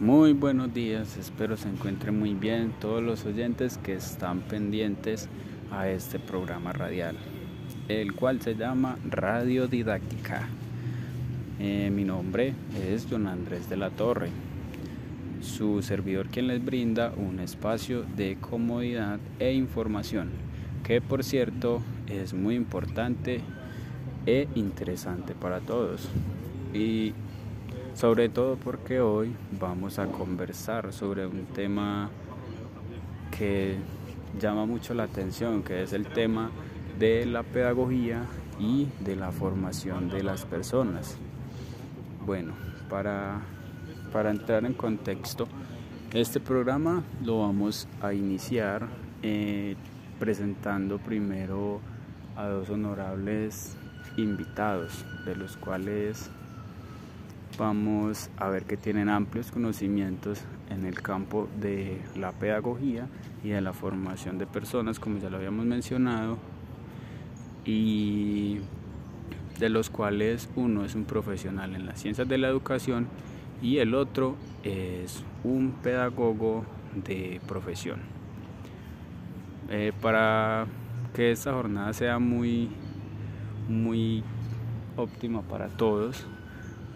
Muy buenos días, espero se encuentren muy bien todos los oyentes que están pendientes a este programa radial, el cual se llama Radio Didáctica. Eh, mi nombre es John Andrés de la Torre, su servidor quien les brinda un espacio de comodidad e información, que por cierto es muy importante e interesante para todos. Y sobre todo porque hoy vamos a conversar sobre un tema que llama mucho la atención, que es el tema de la pedagogía y de la formación de las personas. Bueno, para, para entrar en contexto, este programa lo vamos a iniciar eh, presentando primero a dos honorables invitados, de los cuales vamos a ver que tienen amplios conocimientos en el campo de la pedagogía y de la formación de personas, como ya lo habíamos mencionado, y de los cuales uno es un profesional en las ciencias de la educación y el otro es un pedagogo de profesión. Eh, para que esta jornada sea muy, muy óptima para todos,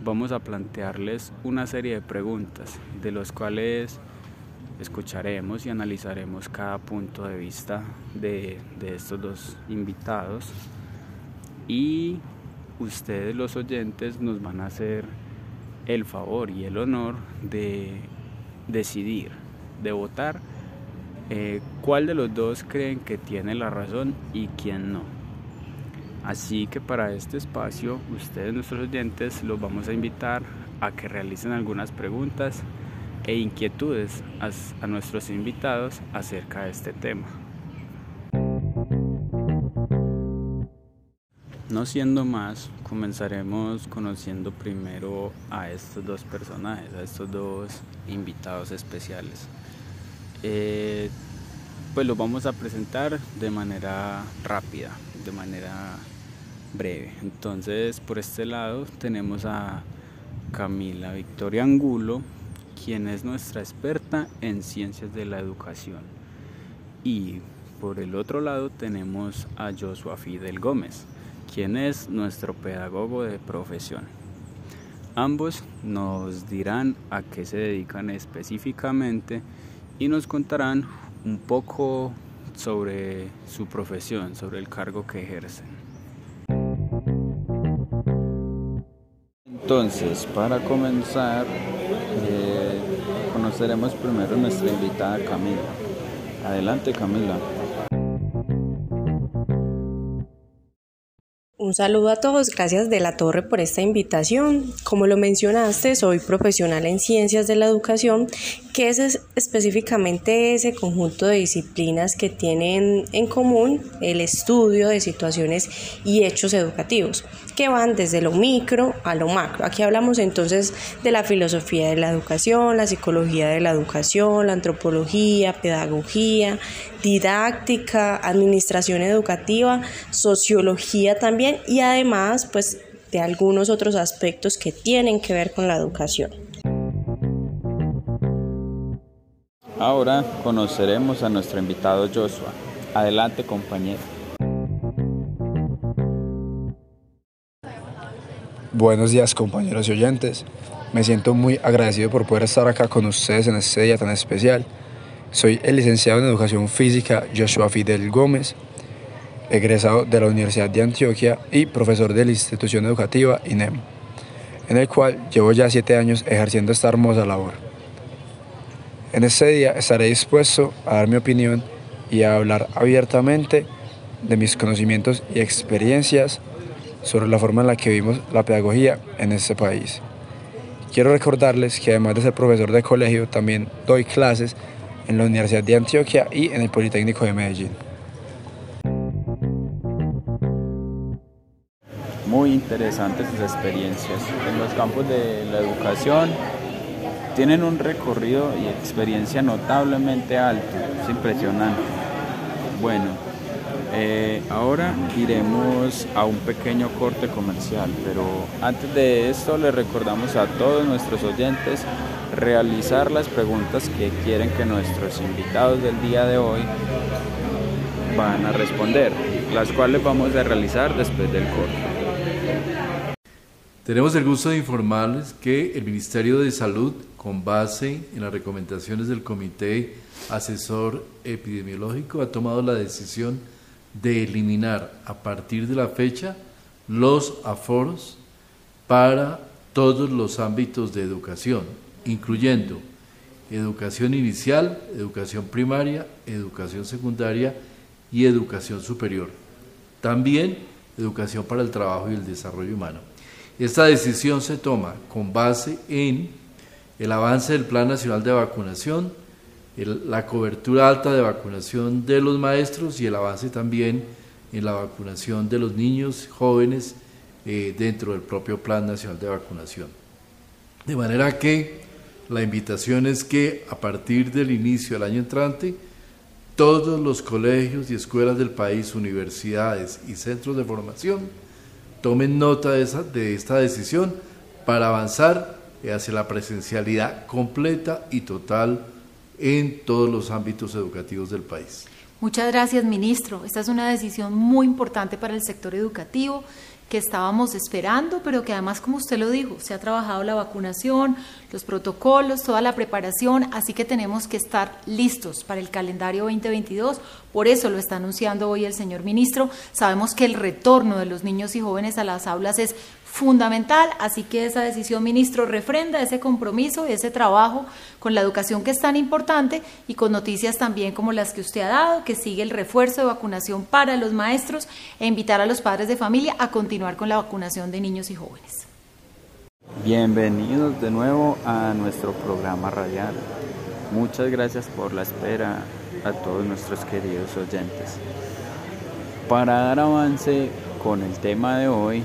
vamos a plantearles una serie de preguntas de los cuales escucharemos y analizaremos cada punto de vista de, estos dos invitados. Y ustedes los oyentes nos van a hacer el favor y el honor de decidir, de votar eh, cuál de los dos creen que tiene la razón y quién no. Así que para este espacio, ustedes, nuestros oyentes, los vamos a invitar a que realicen algunas preguntas e inquietudes a, nuestros invitados acerca de este tema. No siendo más, comenzaremos conociendo primero a estos dos personajes, a estos dos invitados especiales. Eh, pues los vamos a presentar de manera rápida, de manera breve. Entonces, por este lado tenemos a Camila Victoria Angulo, quien es nuestra experta en ciencias de la educación. Y por el otro lado tenemos a Joshua Fidel Gómez, quien es nuestro pedagogo de profesión. Ambos nos dirán a qué se dedican específicamente y nos contarán un poco sobre su profesión, sobre el cargo que ejercen. Entonces, para comenzar, eh, conoceremos primero nuestra invitada Camila. Adelante Camila. Un saludo a todos, gracias de la Torre por esta invitación. Como lo mencionaste, soy profesional en ciencias de la educación, que es específicamente ese conjunto de disciplinas que tienen en común el estudio de situaciones y hechos educativos, que van desde lo micro a lo macro. Aquí hablamos entonces de la filosofía de la educación, la psicología de la educación, la antropología, pedagogía, didáctica, administración educativa, sociología también y además pues de algunos otros aspectos que tienen que ver con la educación. Ahora conoceremos a nuestro invitado Joshua. Adelante compañero. Buenos días compañeros y oyentes. Me siento muy agradecido por poder estar acá con ustedes en este día tan especial soy el licenciado en Educación Física Joshua Fidel Gómez, egresado de la Universidad de Antioquia y profesor de la institución educativa INEM, en el cual llevo ya siete años ejerciendo esta hermosa labor. En este día estaré dispuesto a dar mi opinión y a hablar abiertamente de mis conocimientos y experiencias sobre la forma en la que vivimos la pedagogía en este país. Quiero recordarles que además de ser profesor de colegio, también doy clases en la Universidad de Antioquia y en el Politécnico de Medellín. Muy interesantes sus experiencias en los campos de la educación. Tienen un recorrido y experiencia notablemente alto, es impresionante. Bueno, Eh, ahora iremos a un pequeño corte comercial, pero antes de esto les recordamos a todos nuestros oyentes realizar las preguntas que quieren que nuestros invitados del día de hoy van a responder, las cuales vamos a realizar después del corte. Tenemos el gusto de informarles que el Ministerio de Salud, con base en las recomendaciones del Comité Asesor Epidemiológico, ha tomado la decisión de eliminar a partir de la fecha los aforos para todos los ámbitos de educación, incluyendo educación inicial, educación primaria, educación secundaria y educación superior. También educación para el trabajo y el desarrollo humano. Esta decisión se toma con base en el avance del Plan Nacional de Vacunación, la cobertura alta de vacunación de los maestros y el avance también en la vacunación de los niños jóvenes eh, dentro del propio Plan Nacional de Vacunación. De manera que la invitación es que a partir del inicio del año entrante, todos los colegios y escuelas del país, universidades y centros de formación tomen nota de, esa, de esta decisión para avanzar hacia la presencialidad completa y total en todos los ámbitos educativos del país. Muchas gracias, ministro. Esta es una decisión muy importante para el sector educativo que estábamos esperando, pero que además, como usted lo dijo, se ha trabajado la vacunación, los protocolos, toda la preparación, así que tenemos que estar listos para el calendario 2022. Por eso lo está anunciando hoy el señor ministro. Sabemos que el retorno de los niños y jóvenes a las aulas es fundamental, así que esa decisión, ministro, refrenda ese compromiso, ese trabajo con la educación que es tan importante y con noticias también como las que usted ha dado, que sigue el refuerzo de vacunación para los maestros e invitar a los padres de familia a continuar con la vacunación de niños y jóvenes. Bienvenidos de nuevo a nuestro programa radial. Muchas gracias por la espera a todos nuestros queridos oyentes. Para dar avance con el tema de hoy,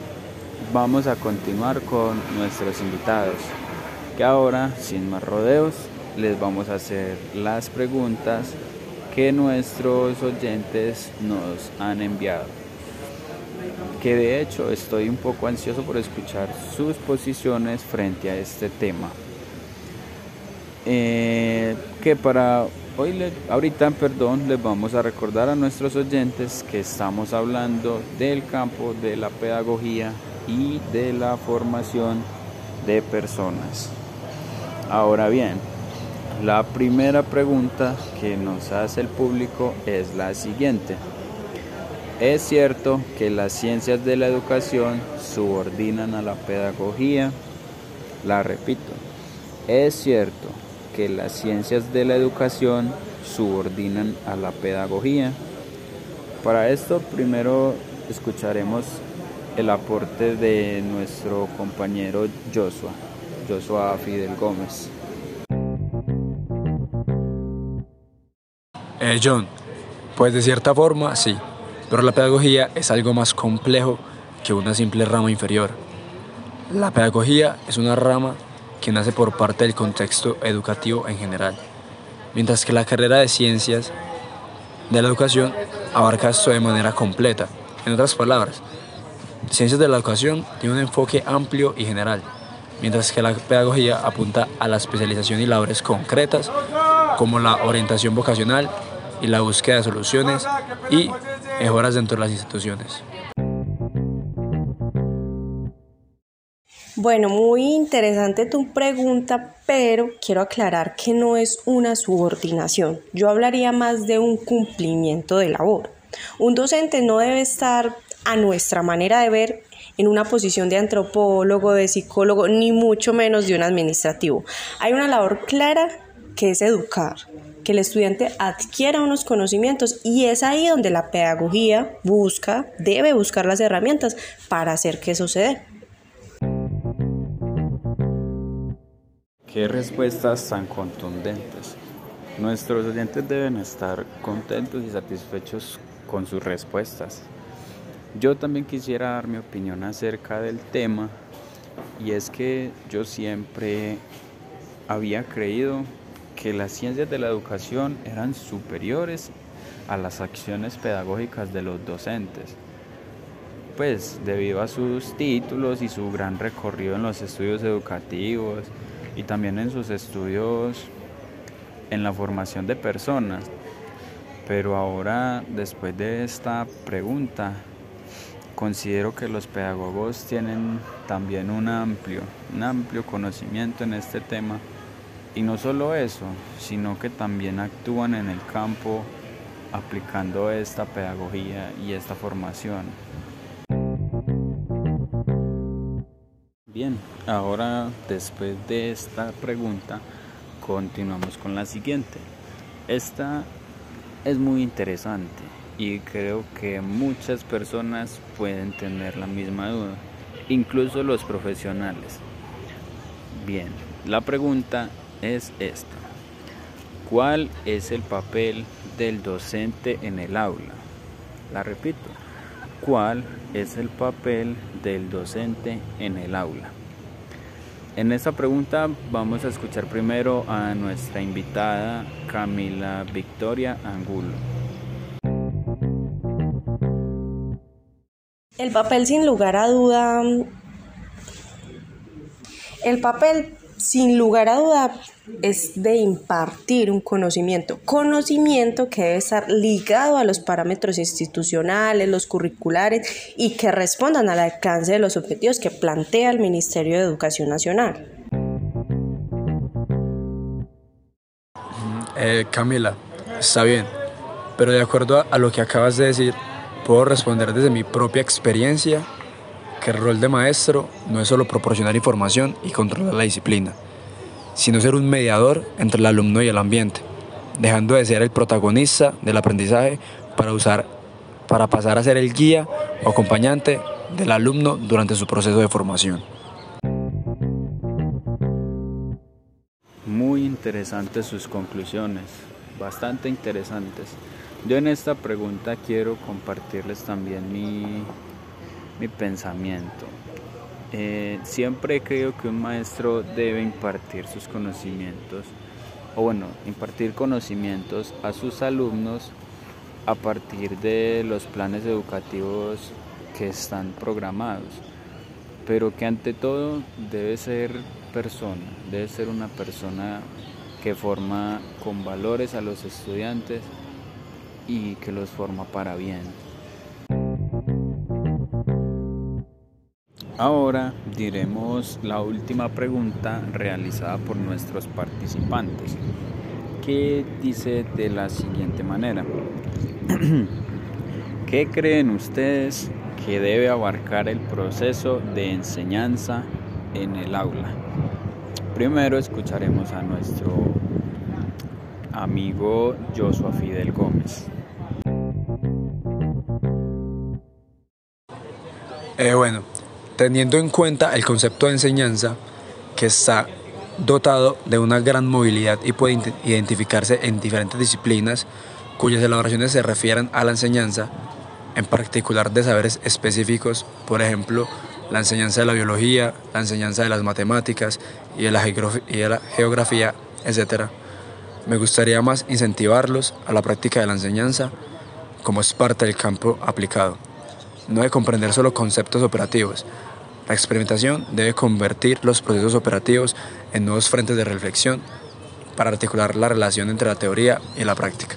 vamos a continuar con nuestros invitados, que ahora, sin más rodeos, les vamos a hacer las preguntas que nuestros oyentes nos han enviado. Que de hecho estoy un poco ansioso por escuchar sus posiciones frente a este tema. Eh, que para hoy, ahorita, perdón, les vamos a recordar a nuestros oyentes que estamos hablando del campo de la pedagogía y de la formación de personas. Ahora bien, la primera pregunta que nos hace el público es la siguiente. ¿Es cierto que las ciencias de la educación subordinan a la pedagogía? La repito. ¿Es cierto que las ciencias de la educación subordinan a la pedagogía? Para esto primero escucharemos el aporte de nuestro compañero Joshua, Joshua Fidel Gómez. Eh, John, pues de cierta forma sí, pero la pedagogía es algo más complejo que una simple rama inferior. La pedagogía es una rama que nace por parte del contexto educativo en general, mientras que la carrera de ciencias de la educación abarca esto de manera completa. En otras palabras, Ciencias de la Educación tiene un enfoque amplio y general, mientras que la pedagogía apunta a la especialización y labores concretas como la orientación vocacional y la búsqueda de soluciones y mejoras dentro de las instituciones. Bueno, muy interesante tu pregunta, pero quiero aclarar que no es una subordinación. Yo hablaría más de un cumplimiento de labor. Un docente no debe estar a nuestra manera de ver en una posición de antropólogo, de psicólogo, ni mucho menos de un administrativo. Hay una labor clara que es educar, que el estudiante adquiera unos conocimientos y es ahí donde la pedagogía busca, debe buscar las herramientas para hacer que dé. Qué respuestas tan contundentes. Nuestros oyentes deben estar contentos y satisfechos con sus respuestas. Yo también quisiera dar mi opinión acerca del tema y es que yo siempre había creído que las ciencias de la educación eran superiores a las acciones pedagógicas de los docentes. Pues debido a sus títulos y su gran recorrido en los estudios educativos y también en sus estudios en la formación de personas. Pero ahora, después de esta pregunta, considero que los pedagogos tienen también un amplio, un amplio conocimiento en este tema y no solo eso, sino que también actúan en el campo aplicando esta pedagogía y esta formación. Bien, ahora después de esta pregunta continuamos con la siguiente. Esta es muy interesante y creo que muchas personas pueden tener la misma duda, incluso los profesionales. Bien, la pregunta es esta. ¿Cuál es el papel del docente en el aula? La repito. ¿Cuál es el papel del docente en el aula? En esta pregunta vamos a escuchar primero a nuestra invitada Camila Victoria Angulo. El papel sin lugar a duda, el papel sin lugar a duda es de impartir un conocimiento, conocimiento que debe estar ligado a los parámetros institucionales, los curriculares y que respondan al alcance de los objetivos que plantea el Ministerio de Educación Nacional. Eh, Camila, está bien, pero de acuerdo a lo que acabas de decir, puedo responder desde mi propia experiencia que el rol de maestro no es solo proporcionar información y controlar la disciplina, sino ser un mediador entre el alumno y el ambiente, dejando de ser el protagonista del aprendizaje para, usar, para pasar a ser el guía o acompañante del alumno durante su proceso de formación. Muy interesantes sus conclusiones, bastante interesantes. Yo en esta pregunta quiero compartirles también mi, mi pensamiento. Eh, siempre creo que un maestro debe impartir sus conocimientos, o bueno, impartir conocimientos a sus alumnos a partir de los planes educativos que están programados, pero que ante todo debe ser persona, debe ser una persona que forma con valores a los estudiantes y que los forma para bien. Ahora diremos la última pregunta realizada por nuestros participantes, que dice de la siguiente manera. ¿Qué creen ustedes que debe abarcar el proceso de enseñanza en el aula? Primero escucharemos a nuestro amigo Joshua Fidel Gómez. Eh, bueno, teniendo en cuenta el concepto de enseñanza que está dotado de una gran movilidad y puede identificarse en diferentes disciplinas cuyas elaboraciones se refieren a la enseñanza, en particular de saberes específicos, por ejemplo, la enseñanza de la biología, la enseñanza de las matemáticas y de la, geografía, etc. Me gustaría más incentivarlos a la práctica de la enseñanza como es parte del campo aplicado, no de comprender solo conceptos operativos, la experimentación debe convertir los procesos operativos en nuevos frentes de reflexión para articular la relación entre la teoría y la práctica.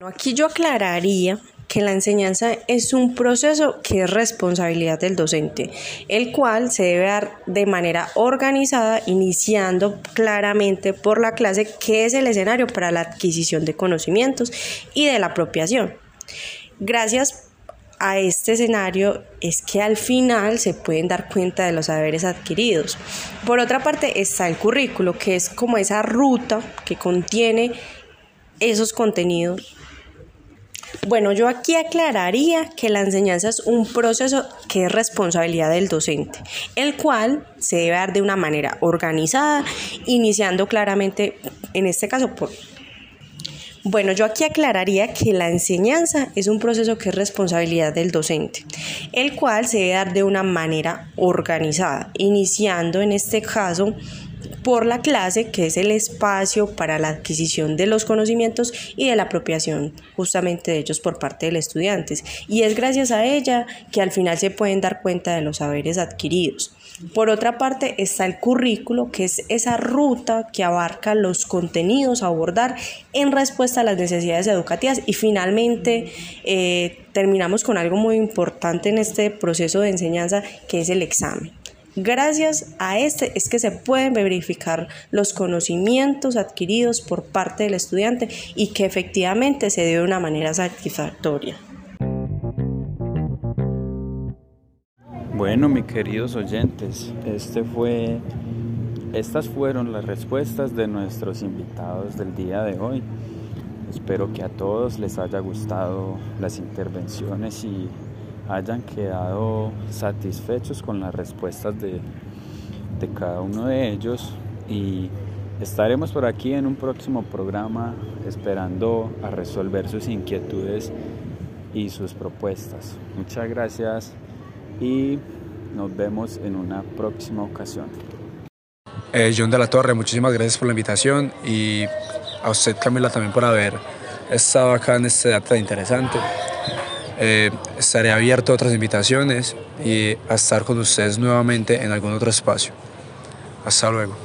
Aquí yo aclararía que la enseñanza es un proceso que es responsabilidad del docente, el cual se debe dar de manera organizada, iniciando claramente por la clase, que es el escenario para la adquisición de conocimientos y de la apropiación. Gracias a este escenario es que al final se pueden dar cuenta de los saberes adquiridos. Por otra parte está el currículo, que es como esa ruta que contiene esos contenidos. Bueno, yo aquí aclararía que la enseñanza es un proceso que es responsabilidad del docente, el cual se debe dar de una manera organizada, iniciando claramente, en este caso, por bueno, yo aquí aclararía que la enseñanza es un proceso que es responsabilidad del docente, el cual se debe dar de una manera organizada, iniciando en este caso por la clase, que es el espacio para la adquisición de los conocimientos y de la apropiación justamente de ellos por parte de los estudiantes. Y es gracias a ella que al final se pueden dar cuenta de los saberes adquiridos. Por otra parte está el currículo, que es esa ruta que abarca los contenidos a abordar en respuesta a las necesidades educativas. Y finalmente eh, terminamos con algo muy importante en este proceso de enseñanza, que es el examen. Gracias a este es que se pueden verificar los conocimientos adquiridos por parte del estudiante y que efectivamente se dio de una manera satisfactoria. Bueno, mis queridos oyentes, este estas fueron las respuestas de nuestros invitados del día de hoy. Espero que a todos les haya gustado las intervenciones y hayan quedado satisfechos con las respuestas de, de cada uno de ellos y estaremos por aquí en un próximo programa esperando a resolver sus inquietudes y sus propuestas. Muchas gracias y nos vemos en una próxima ocasión. Eh, John de la Torre, muchísimas gracias por la invitación y a usted Camila también por haber estado acá en este debate interesante. Eh, estaré abierto a otras invitaciones y a estar con ustedes nuevamente en algún otro espacio. Hasta luego.